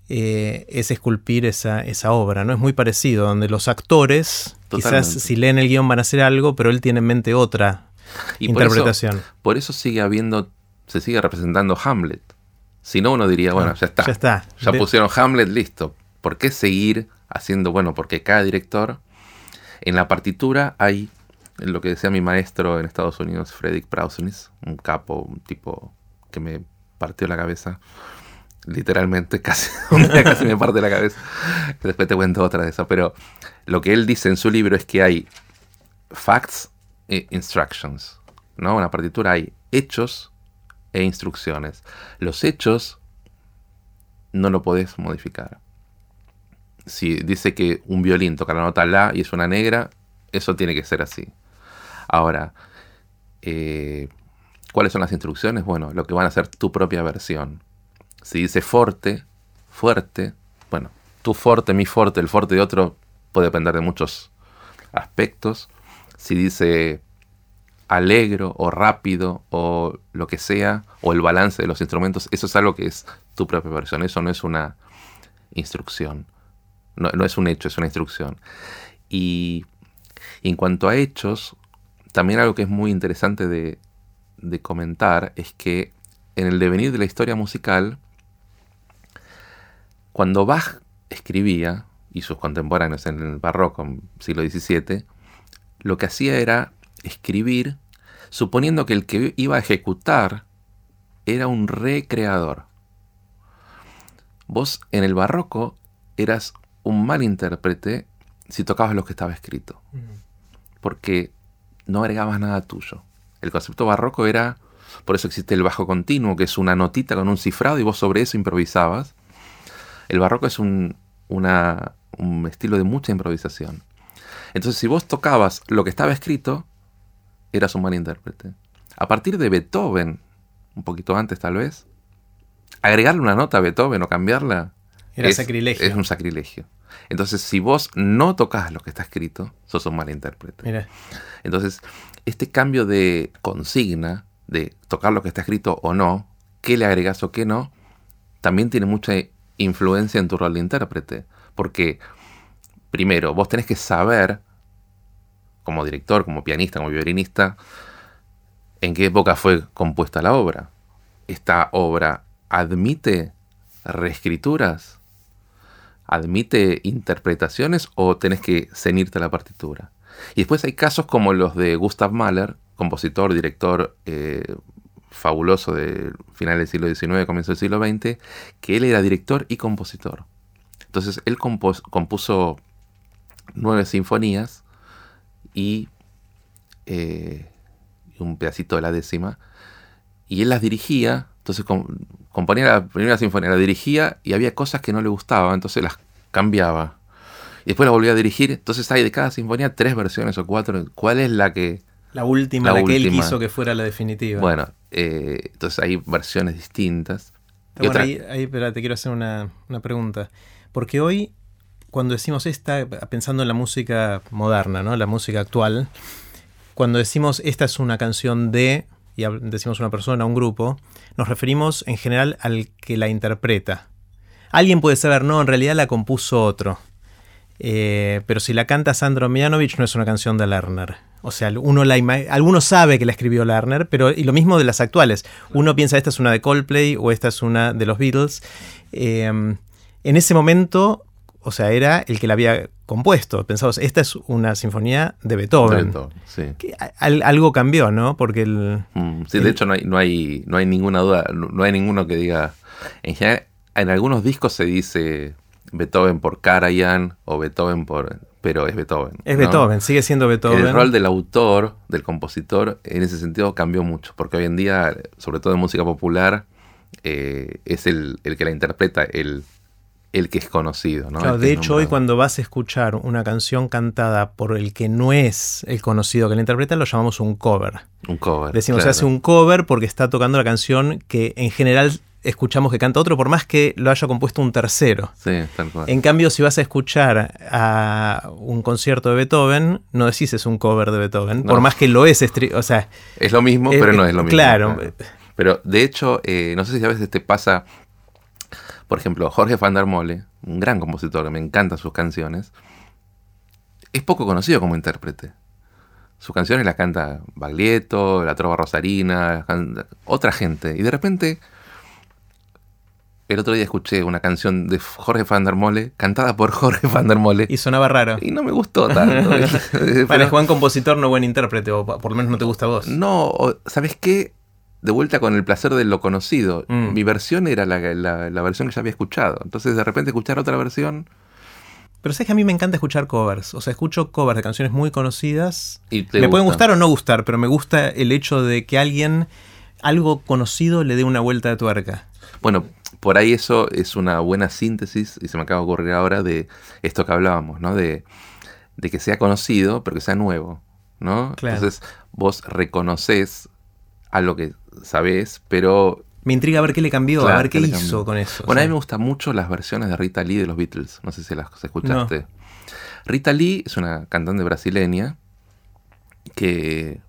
eh, es esculpir esa, esa, obra, ¿no? Es muy parecido, donde los actores, quizás si leen el guion van a hacer algo, pero él tiene en mente otra interpretación. Por eso, sigue habiendo, se sigue representando Hamlet. Si no, uno diría, bueno, ya está. Ya está. Ya pusieron Hamlet, listo. ¿Por qué seguir haciendo, bueno, porque cada director, en la partitura hay lo que decía mi maestro en Estados Unidos, Frederick Prausnis, un capo, un tipo que me partió la cabeza literalmente, casi, me parte la cabeza. Después te cuento otra de eso. Pero lo que él dice en su libro es que hay facts e instructions. ¿no? En la partitura hay hechos e instrucciones. Los hechos no lo podés modificar. Si dice que un violín toca la nota La y es una negra, eso tiene que ser así. Ahora, eh, ¿cuáles son las instrucciones? Bueno, lo que van a ser tu propia versión. Si dice forte, fuerte, bueno, tu forte, mi forte, el forte de otro puede depender de muchos aspectos. Si dice alegro o rápido o lo que sea, o el balance de los instrumentos, eso es algo que es tu propia versión, eso no es una instrucción, no, es un hecho, es una instrucción. Y, en cuanto a hechos, también algo que es muy interesante de comentar es que en el devenir de la historia musical, cuando Bach escribía, y sus contemporáneos en el barroco, siglo XVII, lo que hacía era escribir suponiendo que el que iba a ejecutar era un recreador. Vos en el barroco eras un mal intérprete si tocabas lo que estaba escrito, porque no agregabas nada tuyo. El concepto barroco era, por eso existe el bajo continuo, que es una notita con un cifrado y vos sobre eso improvisabas, el barroco es un, estilo de mucha improvisación. Entonces, si vos tocabas lo que estaba escrito, eras un mal intérprete. A partir de Beethoven, un poquito antes tal vez, agregarle una nota a Beethoven o cambiarla Era es, sacrilegio. es un sacrilegio. Entonces, si vos no tocas lo que está escrito, sos un mal intérprete. Entonces, este cambio de consigna, de tocar lo que está escrito o no, qué le agregas o qué no, también tiene mucha influencia en tu rol de intérprete. Porque, primero, vos tenés que saber, como director, como pianista, como violinista, en qué época fue compuesta la obra. ¿Esta obra admite reescrituras? ¿Admite interpretaciones o tenés que cenirte a la partitura? Y después hay casos como los de Gustav Mahler, compositor, director, eh, fabuloso de final del siglo XIX, comienzo del siglo XX, que él era director y compositor. Entonces él compuso nueve sinfonías y eh, un pedacito de la décima, y él las dirigía, entonces componía la primera sinfonía, la dirigía y había cosas que no le gustaban, entonces las cambiaba. Y después la volvía a dirigir, entonces hay de cada sinfonía tres versiones o cuatro. ¿Cuál es la que la última, la, que él quiso que fuera la definitiva. Bueno, eh, entonces hay versiones distintas. bueno, ahí, te quiero hacer una, pregunta. Porque hoy, cuando decimos esta, pensando en la música moderna, ¿no? la música actual, cuando decimos esta es una canción de, y decimos una persona, un grupo, nos referimos en general al que la interpreta. Alguien puede saber, no, en realidad la compuso otro. Eh, pero si la canta Sandro Mianovich no es una canción de Lerner. O sea, uno la alguno sabe que la escribió Lerner, pero y lo mismo de las actuales. Uno piensa esta es una de Coldplay o esta es una de los Beatles. Em, en ese momento, o sea, era el que la había compuesto. Pensamos, esta es una sinfonía de Beethoven. De Beethoven, sí. Que a- al- algo cambió, ¿no? Porque el, Mm, sí, de hecho no hay, no hay, no hay ninguna duda, no, no hay ninguno que diga. En general, en algunos discos se dice Beethoven por Karajan o Beethoven por. Pero es Beethoven. es ¿no? Beethoven, sigue siendo Beethoven. El rol del autor, del compositor, en ese sentido cambió mucho, porque hoy en día, sobre todo en música popular, eh, es el, el que la interpreta, el, el que es conocido. ¿no? Claro, de hecho, hoy cuando vas a escuchar una canción cantada por el que no es el conocido que la interpreta, lo llamamos un cover. Un cover. Decimos, se hace un cover porque está tocando la canción que en general escuchamos que canta otro, por más que lo haya compuesto un tercero. Sí, tal cual. En cambio, si vas a escuchar a un concierto de Beethoven, no decís es un cover de Beethoven, No. por más que lo es, o sea, Es lo mismo, pero no es lo mismo. claro. Pero de hecho, eh, no sé si a veces te pasa, por ejemplo, Jorge van der Mole, un gran compositor que me encantan sus canciones, es poco conocido como intérprete. Sus canciones las canta Baglietto, La Trova Rosarina, otra gente. Y de repente, el otro día escuché una canción de Jorge van der Mole, cantada por Jorge van der Mole, y sonaba raro. y no me gustó tanto. Pero- es buen compositor, no buen intérprete, o por lo menos no te gusta a vos. No, ¿sabes qué? De vuelta con el placer de lo conocido. Mm. Mi versión era la, la- la versión que ya había escuchado. Entonces, de repente, escuchar otra versión Pero sabes que a mí me encanta escuchar covers. O sea, escucho covers de canciones muy conocidas. y te me pueden gusta. gustar o no gustar, pero me gusta el hecho de que alguien, algo conocido, le dé una vuelta de tuerca. Bueno, por ahí eso es una buena síntesis, y se me acaba de ocurrir ahora, de esto que hablábamos, ¿no? De, de que sea conocido, pero que sea nuevo, ¿no? Claro. Entonces, vos reconoces algo que sabés, pero Me intriga ver qué le cambió, Claro, a ver qué, hizo con eso. Bueno, o a mí me gustan mucho las versiones de Rita Lee de los Beatles. No sé si las escuchaste. Rita Lee es una cantante brasileña que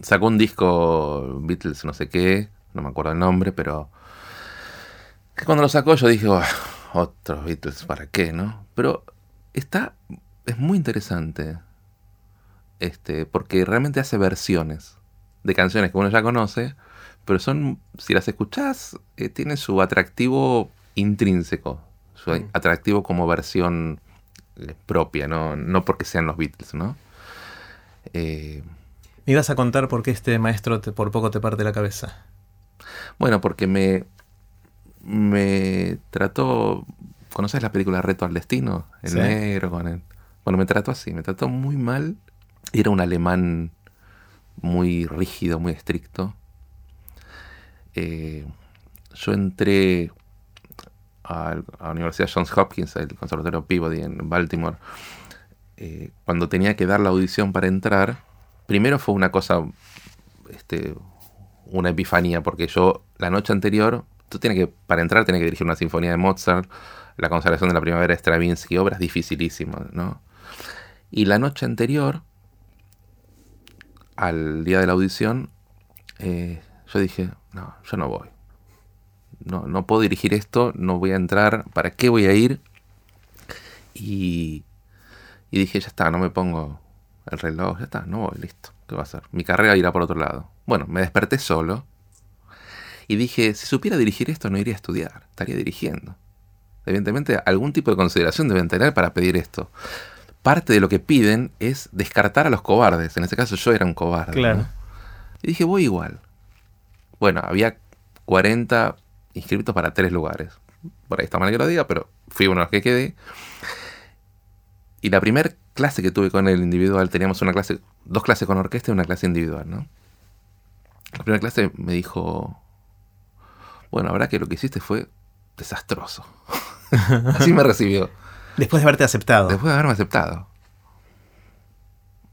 sacó un disco Beatles no sé qué, no me acuerdo el nombre, pero que cuando lo sacó yo dije, "Oh, otros Beatles, ¿para qué, no? Pero está, es muy interesante, este, porque realmente hace versiones de canciones que uno ya conoce, pero son, si las escuchás, eh, tiene su atractivo intrínseco, su Mm. atractivo como versión eh, propia, ¿no? no porque sean los Beatles, ¿no? Eh, Me ibas a contar por qué este maestro te- por poco te parte la cabeza. bueno, porque me, me trató, ¿conoces la película Reto al Destino? El Sí. negro con él. Bueno, me trató así, me trató muy mal. Era un alemán muy rígido, muy estricto. Eh, yo entré al- a la Universidad Johns Hopkins, el Conservatorio Peabody en Baltimore, eh, cuando tenía que dar la audición para entrar, primero fue una cosa, este, una epifanía, porque yo la noche anterior, tú que, para entrar, tienes que dirigir una sinfonía de Mozart, la consagración de la primavera de Stravinsky, obras dificilísimas, ¿no? Y la noche anterior, al día de la audición, eh, yo dije, no, yo no voy. No, no puedo dirigir esto, no voy a entrar, ¿para qué voy a ir? Y, y dije, ya está, no me pongo el reloj, ya está, no voy, listo, ¿qué va a hacer? Mi carrera irá por otro lado. Bueno, me desperté solo y dije, si supiera dirigir esto no iría a estudiar, estaría dirigiendo. Evidentemente, algún tipo de consideración deben tener para pedir esto. Parte de lo que piden es descartar a los cobardes. En este caso yo era un cobarde. Claro. ¿no? Y dije, voy igual. Bueno, había 40 inscritos para tres lugares. Por ahí está mal que lo diga, pero fui uno de los que quedé. Y la primera clase que tuve con el individual, teníamos una clase, dos clases con orquesta y una clase individual, ¿no? La primera clase me dijo, bueno, la verdad que lo que hiciste fue desastroso. Así me recibió, Después de haberte aceptado. después de haberme aceptado.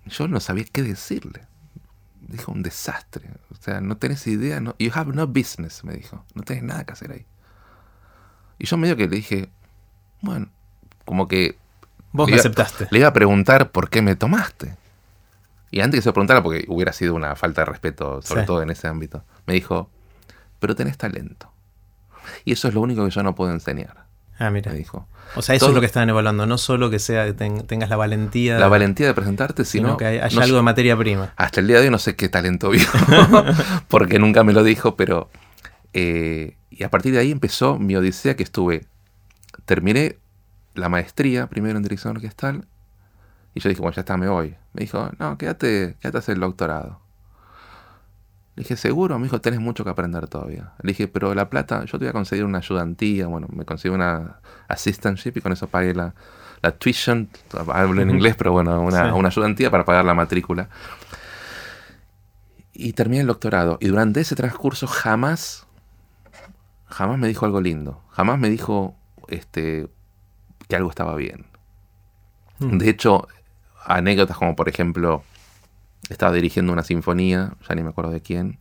Yo no sabía qué decirle. Dijo un desastre. O sea, no tenés idea. No, you have no business, me dijo. No tenés nada que hacer ahí. Y yo medio que le dije, bueno, como que Vos me iba- aceptaste. le iba a preguntar por qué me tomaste. Y antes que se preguntara, porque hubiera sido una falta de respeto, sobre Sí. todo en ese ámbito, me dijo, pero tenés talento. Y eso es lo único que yo no puedo enseñar, Ah, mira. me dijo. O sea, eso Todo- es lo que estaban evaluando. No solo que sea que ten- tengas la valentía, La valentía de presentarte, sino, sino que hay- haya no algo de materia prima. Hasta el día de hoy no sé qué talento vio, porque nunca me lo dijo, pero... eh, y a partir de ahí empezó mi odisea que estuve... Terminé la maestría primero en dirección orquestal. Y yo dije, bueno, ya está, me voy. Me dijo, no, quédate, quédate a hacer el doctorado. Le dije, seguro, me dijo, tenés mucho que aprender todavía. Le dije, pero la plata, yo te voy a conseguir una ayudantía, bueno, me conseguí una assistantship y con eso pagué la, la tuition, hablo en inglés, pero bueno, una, una ayudantía para pagar la matrícula. Y terminé el doctorado. Y durante ese transcurso jamás, jamás me dijo algo lindo. Jamás me dijo este, que algo estaba bien. Mm. De hecho, anécdotas como por ejemplo, estaba dirigiendo una sinfonía, ya ni me acuerdo de quién,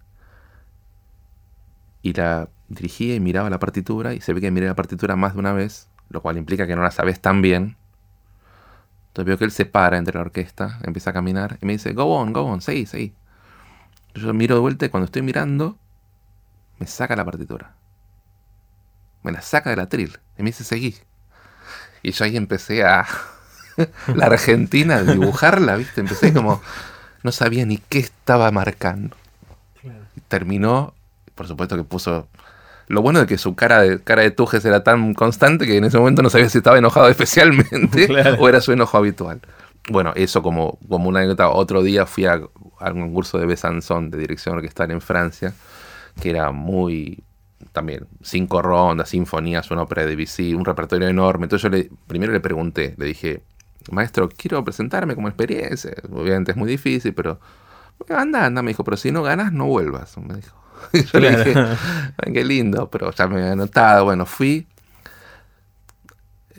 y la dirigía y miraba la partitura y se ve que miré la partitura más de una vez, lo cual implica que no la sabes tan bien. Entonces veo que él se para entre la orquesta, empieza a caminar y me dice, go on, go on, seguí, seguí. Yo miro de vuelta y cuando estoy mirando, me saca la partitura. Me la saca del atril y me dice, seguí. Y yo ahí empecé a... la Argentina, dibujarla, ¿viste? Empecé como no sabía ni qué estaba marcando. terminó, por supuesto que puso... Lo bueno de que su cara de, cara de Tujes era tan constante que en ese momento no sabía si estaba enojado especialmente o era su enojo habitual. Bueno, eso como, como una anécdota. Otro día fui a, a un curso de Besançon, de dirección orquestal en Francia, que era muy, también cinco rondas, sinfonías, una ópera de Debussy, un repertorio enorme. Entonces yo le, primero le pregunté, le dije, maestro, quiero presentarme como experiencia. Obviamente es muy difícil, pero anda, anda, me dijo, pero si no ganas, no vuelvas, me dijo. Y yo le dije, qué lindo, pero ya me había anotado. Bueno, fui.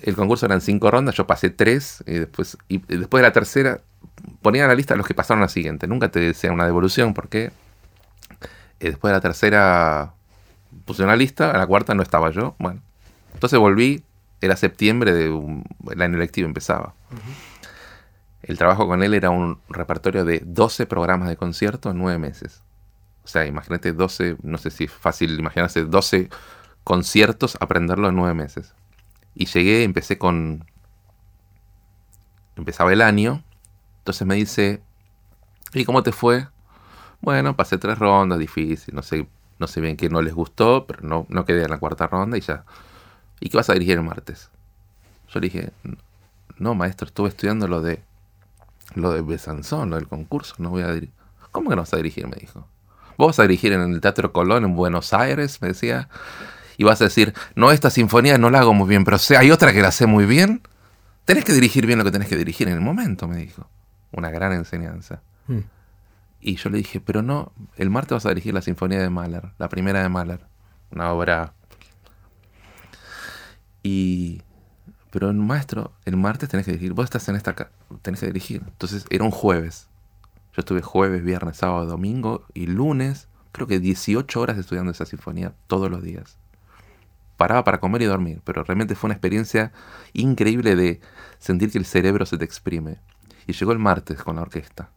El concurso eran cinco rondas, yo pasé tres, y después, y después de la tercera, ponía en la lista los que pasaron a la siguiente. Nunca te decía una devolución, porque después de la tercera puse una lista, a la cuarta no estaba yo. Bueno, entonces volví, era septiembre, de el año lectivo empezaba. El trabajo con él era un repertorio de 12 programas de concierto en 9 meses. O sea, imagínate 12, no sé si es fácil imaginarse 12 conciertos, aprenderlo en 9 meses. Y llegué, empecé con... Empezaba el año, entonces me dice, ¿y cómo te fue? Bueno, pasé tres rondas, difícil, no sé, no sé bien qué no les gustó, pero no, no quedé en la cuarta ronda y ya ¿y qué vas a dirigir el martes? Yo le dije, no, maestro, estuve estudiando lo de lo de Besanzón, lo del concurso, no voy a dirigir. ¿Cómo que no vas a dirigir? Me dijo. ¿Vos vas a dirigir en el Teatro Colón en Buenos Aires? Me decía. Y vas a decir, no, esta sinfonía no la hago muy bien, pero sé, hay otra que la sé muy bien. Tenés que dirigir bien lo que tenés que dirigir en el momento, me dijo. Una gran enseñanza. Hmm. Y yo le dije, pero no, el martes vas a dirigir la sinfonía de Mahler, la primera de Mahler. Una obra y. Pero maestro, el martes tenés que dirigir. Vos estás en esta. Tenés que dirigir. Entonces era un jueves. Yo estuve jueves, viernes, sábado, domingo y lunes. Creo que 18 horas estudiando esa sinfonía todos los días. Paraba para comer y dormir, pero realmente fue una experiencia increíble de sentir que el cerebro se te exprime. Y llegó el martes con la orquesta.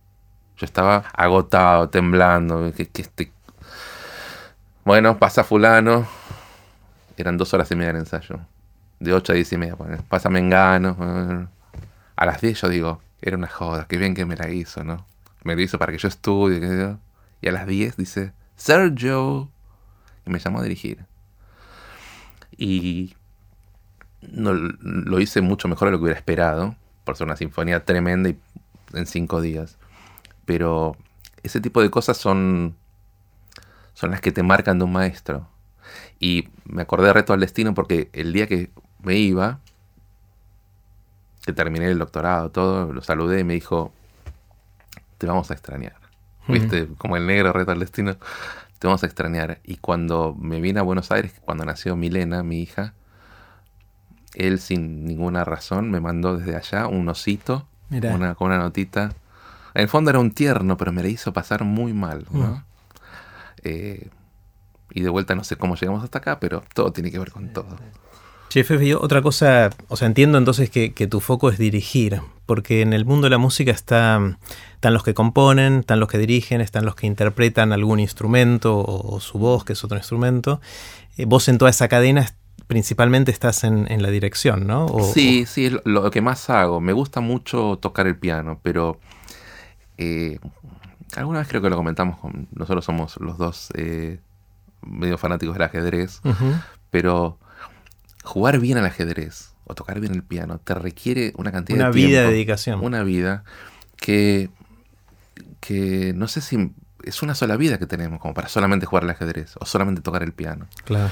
Yo estaba agotado, temblando. Este... Bueno, pasa fulano. Eran dos horas y media de ensayo de 8 a 10 y media, pásame en gano. A las 10 yo digo, era una joda, qué bien que me la hizo, ¿no? Me lo hizo para que yo estudie, y a las 10 dice, Sergio, y me llamó a dirigir. Y lo hice mucho mejor de lo que hubiera esperado, por ser una sinfonía tremenda en 5 días. Pero ese tipo de cosas son, son las que te marcan de un maestro. Y me acordé de Reto al Destino porque el día que me iba, que terminé el doctorado, todo, lo saludé y me dijo, te vamos a extrañar. ¿Viste? Como el negro reto al destino, te vamos a extrañar. Y cuando me vine a Buenos Aires, cuando nació Milena, mi hija, él sin ninguna razón me mandó desde allá un osito una, con una notita. En el fondo era un tierno, pero me la hizo pasar muy mal. ¿no? Eh, y de vuelta no sé cómo llegamos hasta acá, pero todo tiene que ver con todo. Chef, otra cosa, o sea, entiendo entonces que, tu foco es dirigir, porque en el mundo de la música está, están los que componen, están los que dirigen, están los que interpretan algún instrumento o, su voz, que es otro instrumento. Eh, vos en toda esa cadena principalmente estás en, la dirección, ¿no? sí, sí, es lo, que más hago. Me gusta mucho tocar el piano, pero eh, alguna vez creo que lo comentamos, con, nosotros somos los dos eh, medio fanáticos del ajedrez, pero jugar bien al ajedrez o tocar bien el piano te requiere una cantidad Una de tiempo. vida de dedicación. Una vida que, que no sé si es una sola vida que tenemos como para solamente jugar al ajedrez o solamente tocar el piano. Claro.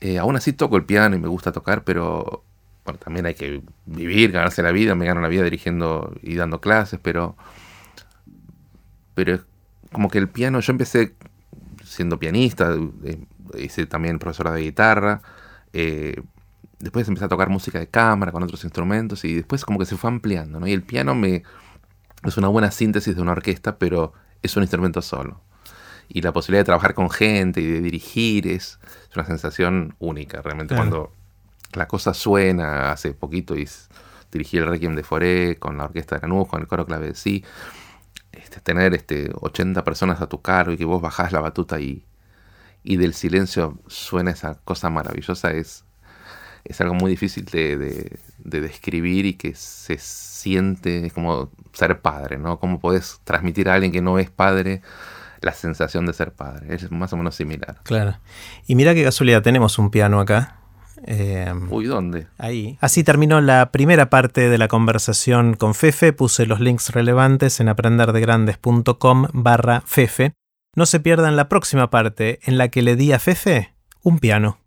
Eh, aún así toco el piano y me gusta tocar, pero bueno, también hay que vivir, ganarse la vida. Me gano la vida dirigiendo y dando clases, pero, pero es como que el piano, yo empecé siendo pianista, eh, hice también profesora de guitarra, eh, después empecé a tocar música de cámara con otros instrumentos y después como que se fue ampliando, ¿no? Y el piano me es una buena síntesis de una orquesta, pero es un instrumento solo. Y la posibilidad de trabajar con gente y de dirigir es, es una sensación única, realmente. Claro. Cuando la cosa suena, hace poquito y dirigí el Requiem de Foré con la orquesta de Lanús, con el coro clave de sí. Este, tener este, 80 personas a tu cargo y que vos bajás la batuta y, y del silencio suena esa cosa maravillosa es, es algo muy difícil de, de- de describir y que se siente es como ser padre, ¿no? ¿Cómo podés transmitir a alguien que no es padre la sensación de ser padre? Es más o menos similar. Claro. Y mira qué casualidad, tenemos un piano acá. Eh, Uy, ¿dónde? Ahí. Así terminó la primera parte de la conversación con Fefe. Puse los links relevantes en aprenderdegrandes.com barra Fefe. No se pierdan la próxima parte en la que le di a Fefe un piano.